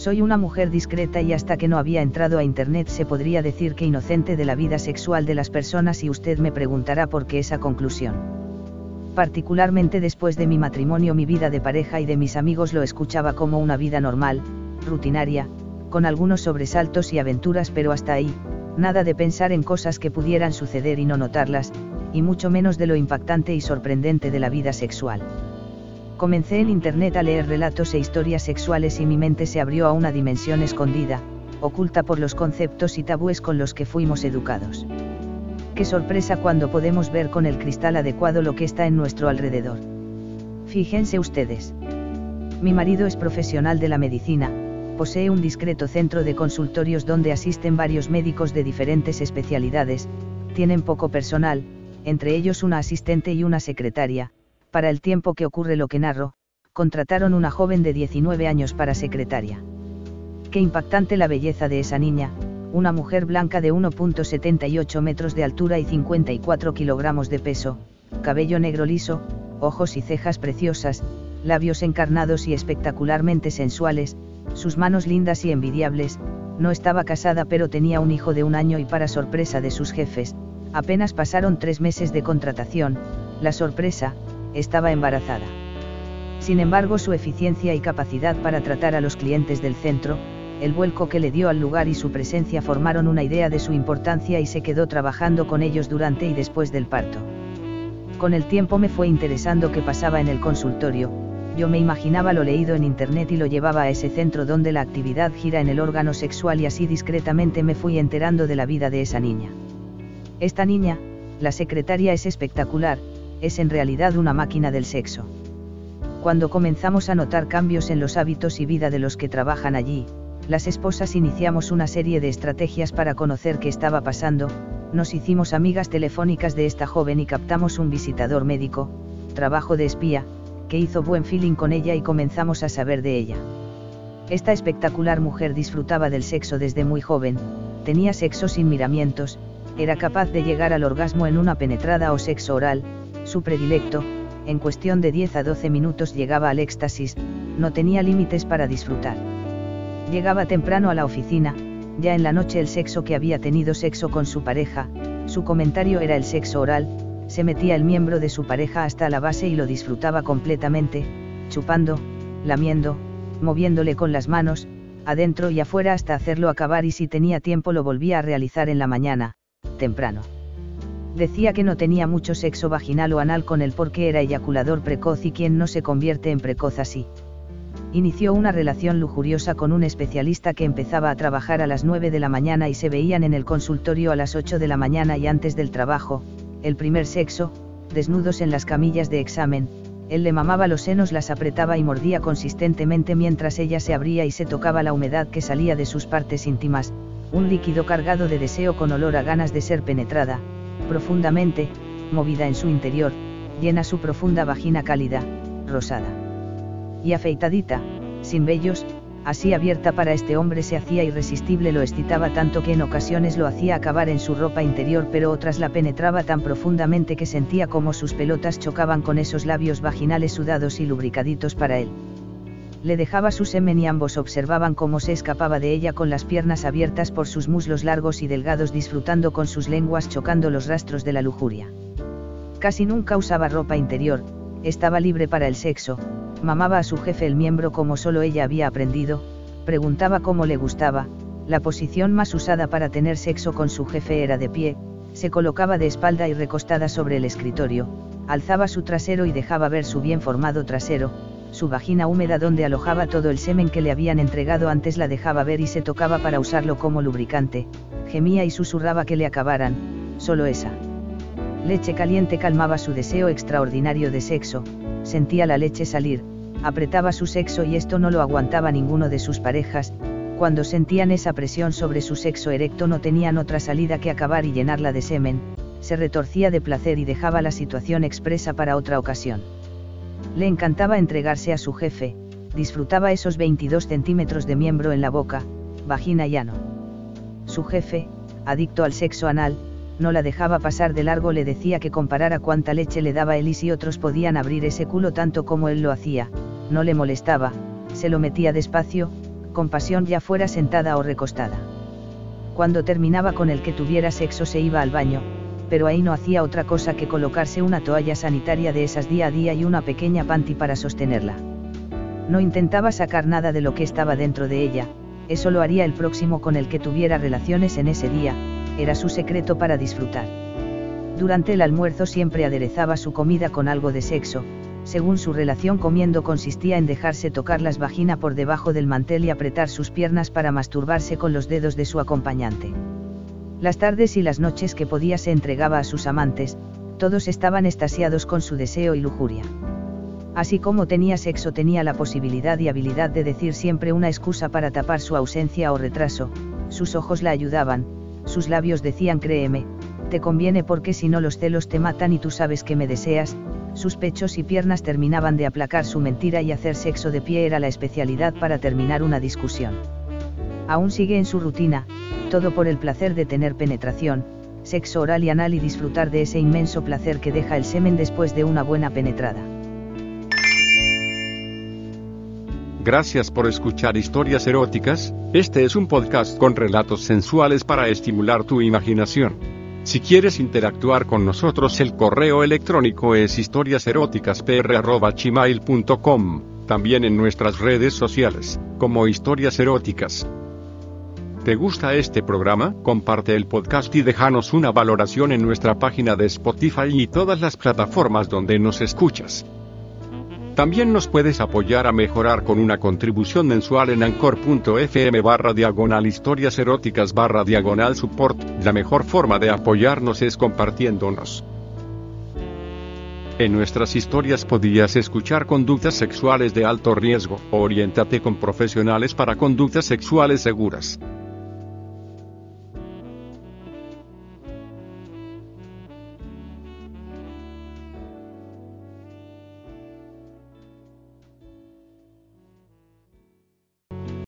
Soy una mujer discreta y hasta que no había entrado a Internet se podría decir que inocente de la vida sexual de las personas y usted me preguntará por qué esa conclusión. Particularmente después de mi matrimonio mi vida de pareja y de mis amigos lo escuchaba como una vida normal, rutinaria, con algunos sobresaltos y aventuras pero hasta ahí, nada de pensar en cosas que pudieran suceder y no notarlas, y mucho menos de lo impactante y sorprendente de la vida sexual. Comencé en Internet a leer relatos e historias sexuales y mi mente se abrió a una dimensión escondida, oculta por los conceptos y tabúes con los que fuimos educados. Qué sorpresa cuando podemos ver con el cristal adecuado lo que está en nuestro alrededor. Fíjense ustedes. Mi marido es profesional de la medicina, posee un discreto centro de consultorios donde asisten varios médicos de diferentes especialidades, tienen poco personal, entre ellos una asistente y una secretaria, para el tiempo que ocurre lo que narro, contrataron una joven de 19 años para secretaria. Qué impactante la belleza de esa niña, una mujer blanca de 1.78 metros de altura y 54 kilogramos de peso, cabello negro liso, ojos y cejas preciosas, labios encarnados y espectacularmente sensuales, sus manos lindas y envidiables, no estaba casada pero tenía un hijo de un año y para sorpresa de sus jefes, apenas pasaron tres meses de contratación, la sorpresa, estaba embarazada. Sin embargo, su eficiencia y capacidad para tratar a los clientes del centro, el vuelco que le dio al lugar y su presencia formaron una idea de su importancia y se quedó trabajando con ellos durante y después del parto. Con el tiempo me fue interesando qué pasaba en el consultorio, yo me imaginaba lo leído en internet y lo llevaba a ese centro donde la actividad gira en el órgano sexual y así discretamente me fui enterando de la vida de esa niña. Esta niña, la secretaria es espectacular, es en realidad una máquina del sexo. Cuando comenzamos a notar cambios en los hábitos y vida de los que trabajan allí, las esposas iniciamos una serie de estrategias para conocer qué estaba pasando, nos hicimos amigas telefónicas de esta joven y captamos un visitador médico, trabajo de espía, que hizo buen feeling con ella y comenzamos a saber de ella. Esta espectacular mujer disfrutaba del sexo desde muy joven, tenía sexo sin miramientos, era capaz de llegar al orgasmo en una penetrada o sexo oral, su predilecto, en cuestión de 10 a 12 minutos llegaba al éxtasis, no tenía límites para disfrutar. Llegaba temprano a la oficina, ya en la noche el sexo que había tenido sexo con su pareja, su comentario era el sexo oral, se metía el miembro de su pareja hasta la base y lo disfrutaba completamente, chupando, lamiendo, moviéndole con las manos, adentro y afuera hasta hacerlo acabar y si tenía tiempo lo volvía a realizar en la mañana, temprano decía que no tenía mucho sexo vaginal o anal con él porque era eyaculador precoz y quien no se convierte en precoz así. Inició una relación lujuriosa con un especialista que empezaba a trabajar a las 9 de la mañana y se veían en el consultorio a las 8 de la mañana y antes del trabajo, el primer sexo, desnudos en las camillas de examen, él le mamaba los senos, las apretaba y mordía consistentemente mientras ella se abría y se tocaba la humedad que salía de sus partes íntimas, un líquido cargado de deseo con olor a ganas de ser penetrada, profundamente, movida en su interior, llena su profunda vagina cálida, rosada. Y afeitadita, sin vellos, así abierta para este hombre se hacía irresistible, lo excitaba tanto que en ocasiones lo hacía acabar en su ropa interior, pero otras la penetraba tan profundamente que sentía como sus pelotas chocaban con esos labios vaginales sudados y lubricaditos para él le dejaba su semen y ambos observaban cómo se escapaba de ella con las piernas abiertas por sus muslos largos y delgados disfrutando con sus lenguas chocando los rastros de la lujuria. Casi nunca usaba ropa interior, estaba libre para el sexo, mamaba a su jefe el miembro como solo ella había aprendido, preguntaba cómo le gustaba, la posición más usada para tener sexo con su jefe era de pie, se colocaba de espalda y recostada sobre el escritorio, Alzaba su trasero y dejaba ver su bien formado trasero, su vagina húmeda donde alojaba todo el semen que le habían entregado antes la dejaba ver y se tocaba para usarlo como lubricante, gemía y susurraba que le acabaran, solo esa. Leche caliente calmaba su deseo extraordinario de sexo, sentía la leche salir, apretaba su sexo y esto no lo aguantaba ninguno de sus parejas, cuando sentían esa presión sobre su sexo erecto no tenían otra salida que acabar y llenarla de semen, se retorcía de placer y dejaba la situación expresa para otra ocasión. Le encantaba entregarse a su jefe, disfrutaba esos 22 centímetros de miembro en la boca, vagina y ano. Su jefe, adicto al sexo anal, no la dejaba pasar de largo, le decía que comparara cuánta leche le daba él y si otros podían abrir ese culo tanto como él lo hacía, no le molestaba, se lo metía despacio, con pasión ya fuera sentada o recostada. Cuando terminaba con el que tuviera sexo se iba al baño, pero ahí no hacía otra cosa que colocarse una toalla sanitaria de esas día a día y una pequeña panty para sostenerla. No intentaba sacar nada de lo que estaba dentro de ella, eso lo haría el próximo con el que tuviera relaciones en ese día, era su secreto para disfrutar. Durante el almuerzo siempre aderezaba su comida con algo de sexo, según su relación comiendo consistía en dejarse tocar las vagina por debajo del mantel y apretar sus piernas para masturbarse con los dedos de su acompañante. Las tardes y las noches que podía se entregaba a sus amantes, todos estaban estasiados con su deseo y lujuria. Así como tenía sexo tenía la posibilidad y habilidad de decir siempre una excusa para tapar su ausencia o retraso, sus ojos la ayudaban, sus labios decían créeme, te conviene porque si no los celos te matan y tú sabes que me deseas, sus pechos y piernas terminaban de aplacar su mentira y hacer sexo de pie era la especialidad para terminar una discusión. Aún sigue en su rutina, todo por el placer de tener penetración, sexo oral y anal y disfrutar de ese inmenso placer que deja el semen después de una buena penetrada. Gracias por escuchar historias eróticas, este es un podcast con relatos sensuales para estimular tu imaginación. Si quieres interactuar con nosotros el correo electrónico es historiaseroticaspr.gmail.com, también en nuestras redes sociales, como historias eróticas. ¿Te gusta este programa? Comparte el podcast y déjanos una valoración en nuestra página de Spotify y todas las plataformas donde nos escuchas. También nos puedes apoyar a mejorar con una contribución mensual en anchor.fm barra diagonal historias eróticas barra diagonal support. La mejor forma de apoyarnos es compartiéndonos. En nuestras historias podías escuchar conductas sexuales de alto riesgo. Oriéntate con profesionales para conductas sexuales seguras.